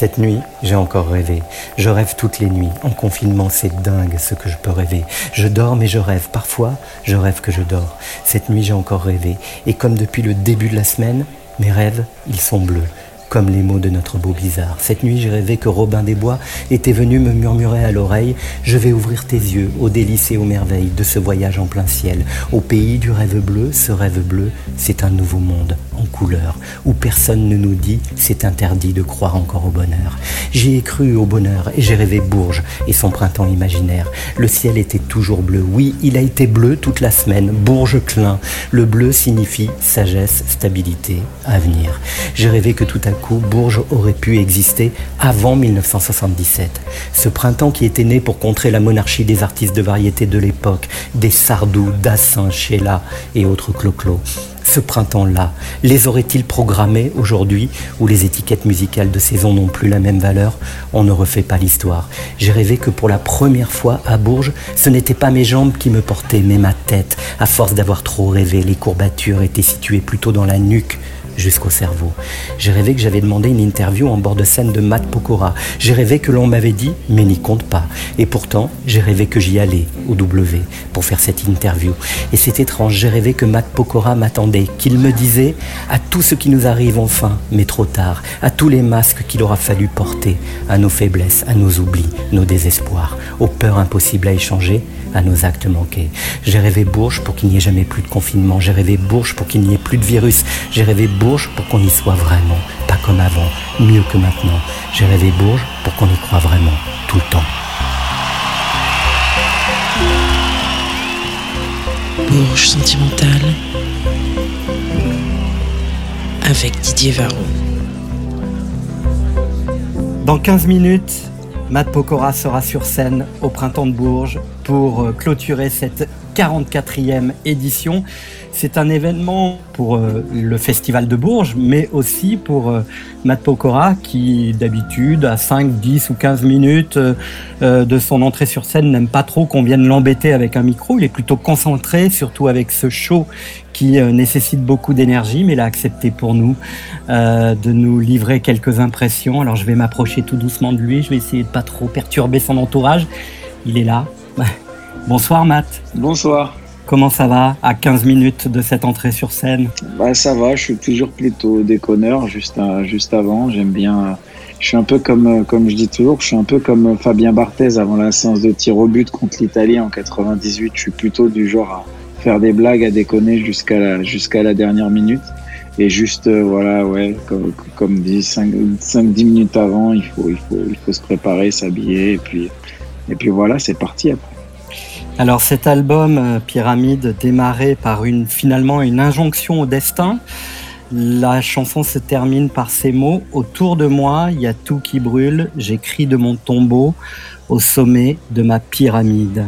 Cette nuit, j'ai encore rêvé. Je rêve toutes les nuits. En confinement, c'est dingue ce que je peux rêver. Je dors mais je rêve. Parfois, je rêve que je dors. Cette nuit, j'ai encore rêvé. Et comme depuis le début de la semaine, mes rêves, ils sont bleus comme les mots de notre beau bizarre. Cette nuit, j'ai rêvé que Robin des Bois était venu me murmurer à l'oreille Je vais ouvrir tes yeux aux délices et aux merveilles de ce voyage en plein ciel. Au pays du rêve bleu, ce rêve bleu, c'est un nouveau monde en couleur, où personne ne nous dit c'est interdit de croire encore au bonheur. J'y ai cru au bonheur et j'ai rêvé Bourges et son printemps imaginaire. Le ciel était toujours bleu. Oui, il a été bleu toute la semaine. Bourges clin. Le bleu signifie sagesse, stabilité, avenir. J'ai rêvé que tout à Bourges aurait pu exister avant 1977. Ce printemps qui était né pour contrer la monarchie des artistes de variété de l'époque, des Sardou, Dassin, Sheila et autres clo-clo ce printemps-là Les aurait-il programmés aujourd'hui où les étiquettes musicales de saison n'ont plus la même valeur? On ne refait pas l'histoire. J'ai rêvé que pour la première fois à Bourges, ce n'étaient pas mes jambes qui me portaient, mais ma tête. À force d'avoir trop rêvé, les courbatures étaient situées plutôt dans la nuque jusqu'au cerveau. J'ai rêvé que j'avais demandé une interview en bord de scène de Matt Pokora. J'ai rêvé que l'on m'avait dit mais n'y compte pas. Et pourtant, j'ai rêvé que j'y allais au W pour faire cette interview. Et c'est étrange, j'ai rêvé que Matt Pokora m'attendait, qu'il me disait à tout ce qui nous arrive enfin, mais trop tard, à tous les masques qu'il aura fallu porter, à nos faiblesses, à nos oublis, nos désespoirs, aux peurs impossibles à échanger, à nos actes manqués. J'ai rêvé Bourges pour qu'il n'y ait jamais plus de confinement. J'ai rêvé Bourges pour qu'il n'y ait plus de virus. J'ai rêvé pour qu'on y soit vraiment, pas comme avant, mieux que maintenant. J'ai rêvé Bourges pour qu'on y croit vraiment, tout le temps. Bourges sentimentale avec Didier Varro. Dans 15 minutes, Matt Pokora sera sur scène au Printemps de Bourges pour euh, clôturer cette 44e édition. C'est un événement pour euh, le Festival de Bourges, mais aussi pour euh, Matt Pokora, qui d'habitude, à 5, 10 ou 15 minutes de son entrée sur scène, n'aime pas trop qu'on vienne l'embêter avec un micro. Il est plutôt concentré, surtout avec ce show qui euh, nécessite beaucoup d'énergie, mais il a accepté pour nous euh, de nous livrer quelques impressions. Alors je vais m'approcher tout doucement de lui, je vais essayer de pas trop perturber son entourage. Il est là. Bonsoir Matt. Bonsoir. Comment ça va à 15 minutes de cette entrée sur scène? Bah, Ça va, je suis toujours plutôt déconneur juste, juste avant. J'aime bien. Je suis un peu comme, comme je dis toujours, je suis un peu comme Fabien Barthez avant la séance de tir au but contre l'Italie en 98. Je suis plutôt du genre à faire des blagues, à déconner jusqu'à la, jusqu'à la dernière minute. Et juste, euh, voilà, ouais, comme, comme dit, 5-10 minutes avant, il faut, il, faut, il faut se préparer, s'habiller, et puis, et puis voilà, c'est parti après. Alors cet album, euh, Pyramide, démarré par une, finalement une injonction au destin, la chanson se termine par ces mots. Autour de moi, il y a tout qui brûle, j'écris de mon tombeau au sommet de ma pyramide.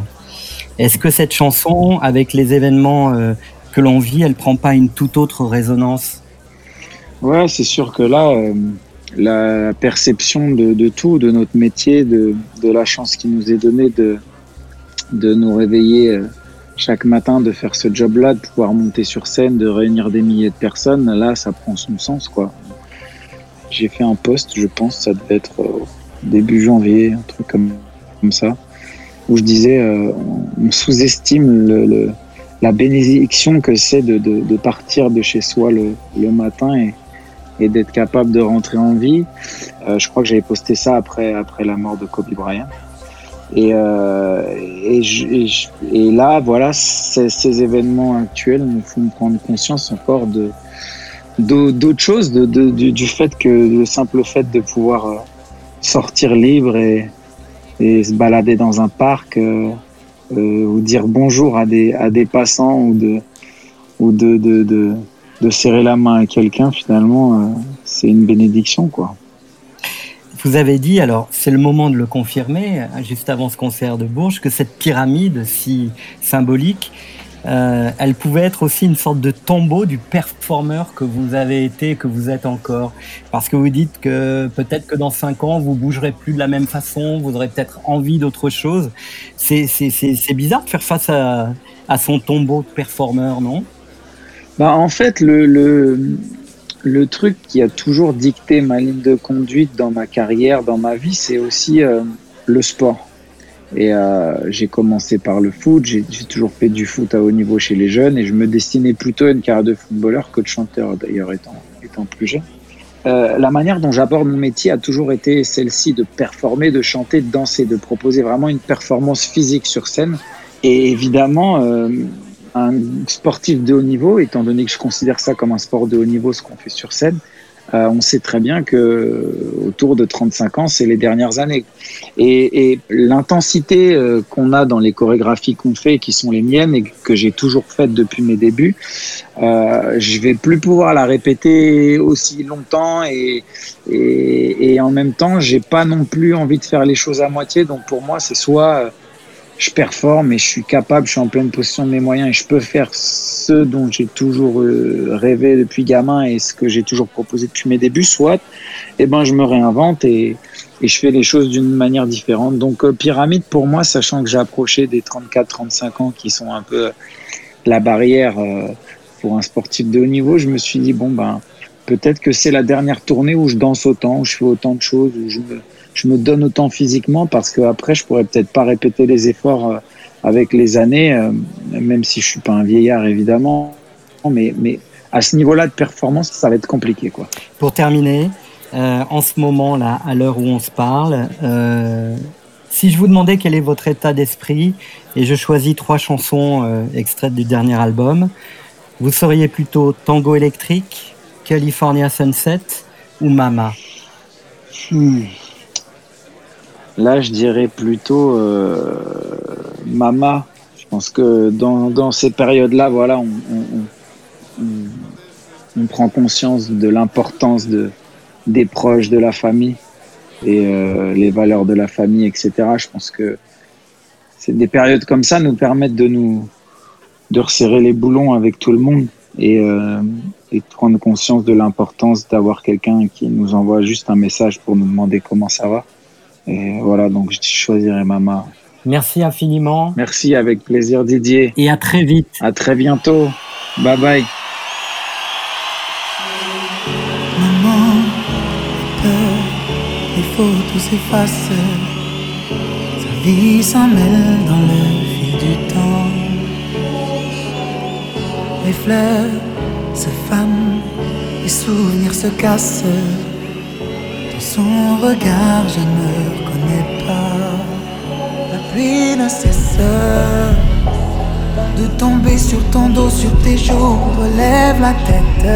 Est-ce que cette chanson, avec les événements euh, que l'on vit, elle prend pas une toute autre résonance? Ouais, c'est sûr que là, euh, la perception de, tout, de notre métier, de, la chance qui nous est donnée de, de nous réveiller euh, chaque matin, de faire ce job-là, de pouvoir monter sur scène, de réunir des milliers de personnes, là, ça prend son sens, quoi. J'ai fait un post, je pense, ça devait être début janvier, un truc comme, comme ça où je disais euh, on sous-estime le, la bénédiction que c'est de, de, de, partir de chez soi le, le matin et, et d'être capable de rentrer en vie. Euh, je crois que j'avais posté ça après, après la mort de Kobe Bryant. Et, euh, et, et, là, voilà, ces, événements actuels nous font prendre conscience encore de d'autres choses, du, fait que le simple fait de pouvoir euh, sortir libre et, se balader dans un parc euh, euh, ou dire bonjour à des, passants ou de, ou de, de, de, serrer la main à quelqu'un, finalement, c'est une bénédiction, quoi. Vous avez dit, alors c'est le moment de le confirmer, juste avant ce concert de Bourges, que cette pyramide si symbolique, euh, elle pouvait être aussi une sorte de tombeau du performeur que vous avez été, que vous êtes encore. Parce que vous dites que peut-être que dans cinq ans, vous bougerez plus de la même façon, vous aurez peut-être envie d'autre chose. C'est, bizarre de faire face à, son tombeau de performeur, non? Bah, En fait, le, le truc qui a toujours dicté ma ligne de conduite dans ma carrière, dans ma vie, c'est aussi euh, le sport. Et euh, j'ai commencé par le foot, j'ai toujours fait du foot à haut niveau chez les jeunes et je me destinais plutôt à une carrière de footballeur que de chanteur d'ailleurs étant, étant plus jeune. Euh, la manière dont j'aborde mon métier a toujours été celle-ci de performer, de chanter, de danser, de proposer vraiment une performance physique sur scène. Et évidemment, euh, un sportif de haut niveau, étant donné que je considère ça comme un sport de haut niveau, ce qu'on fait sur scène, euh, on sait très bien que autour de 35 ans, c'est les dernières années. Et, et l'intensité euh, qu'on a dans les chorégraphies qu'on fait, qui sont les miennes et que j'ai toujours faites depuis mes débuts, euh, je vais plus pouvoir la répéter aussi longtemps et, et, et en même temps, j'ai pas non plus envie de faire les choses à moitié. Donc pour moi, c'est soit je performe et je suis capable, je suis en pleine possession de mes moyens et je peux faire ce dont j'ai toujours euh, rêvé depuis gamin et ce que j'ai toujours proposé depuis mes débuts, soit eh ben, je me réinvente et, je fais les choses d'une manière différente. Donc euh, pyramide pour moi, sachant que j'ai approché des 34-35 ans qui sont un peu la barrière euh, pour un sportif de haut niveau, je me suis dit, bon, ben, peut-être que c'est la dernière tournée où je danse autant, où je fais autant de choses, où je me je me donne autant physiquement parce que après je pourrais peut-être pas répéter les efforts euh, avec les années, euh, même si je suis pas un vieillard évidemment, mais, mais à ce niveau-là de performance, ça va être compliqué quoi. Pour terminer, euh, en ce moment là, à l'heure où on se parle, euh, si je vous demandais quel est votre état d'esprit et je choisis trois chansons euh, extraites du dernier album, vous seriez plutôt Tango électrique, California Sunset ou Mama? Hmm. Là, je dirais plutôt euh, Mama. Je pense que dans, dans ces périodes-là, voilà, on, on, on, prend conscience de l'importance de, des proches, de la famille et euh, les valeurs de la famille, etc. Je pense que c'est des périodes comme ça nous permettent de nous de resserrer les boulons avec tout le monde et, euh, et de prendre conscience de l'importance d'avoir quelqu'un qui nous envoie juste un message pour nous demander comment ça va. Et voilà, donc je choisirai Mama. Merci infiniment. Merci, avec plaisir Didier. Et à très vite. À très bientôt. Bye bye. Maman, peur, les photos s'effacent. Sa vie s'en mêle dans le fil du temps. Les fleurs se fanent, les souvenirs se cassent son regard, je ne reconnais pas. La pluie ne cesse de tomber sur ton dos, sur tes joues. Relève la tête,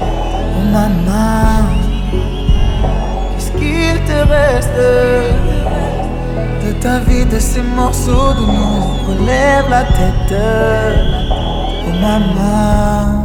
oh maman. Qu'est-ce qu'il te reste de ta vie, de ces morceaux de nous? Relève la tête, oh maman.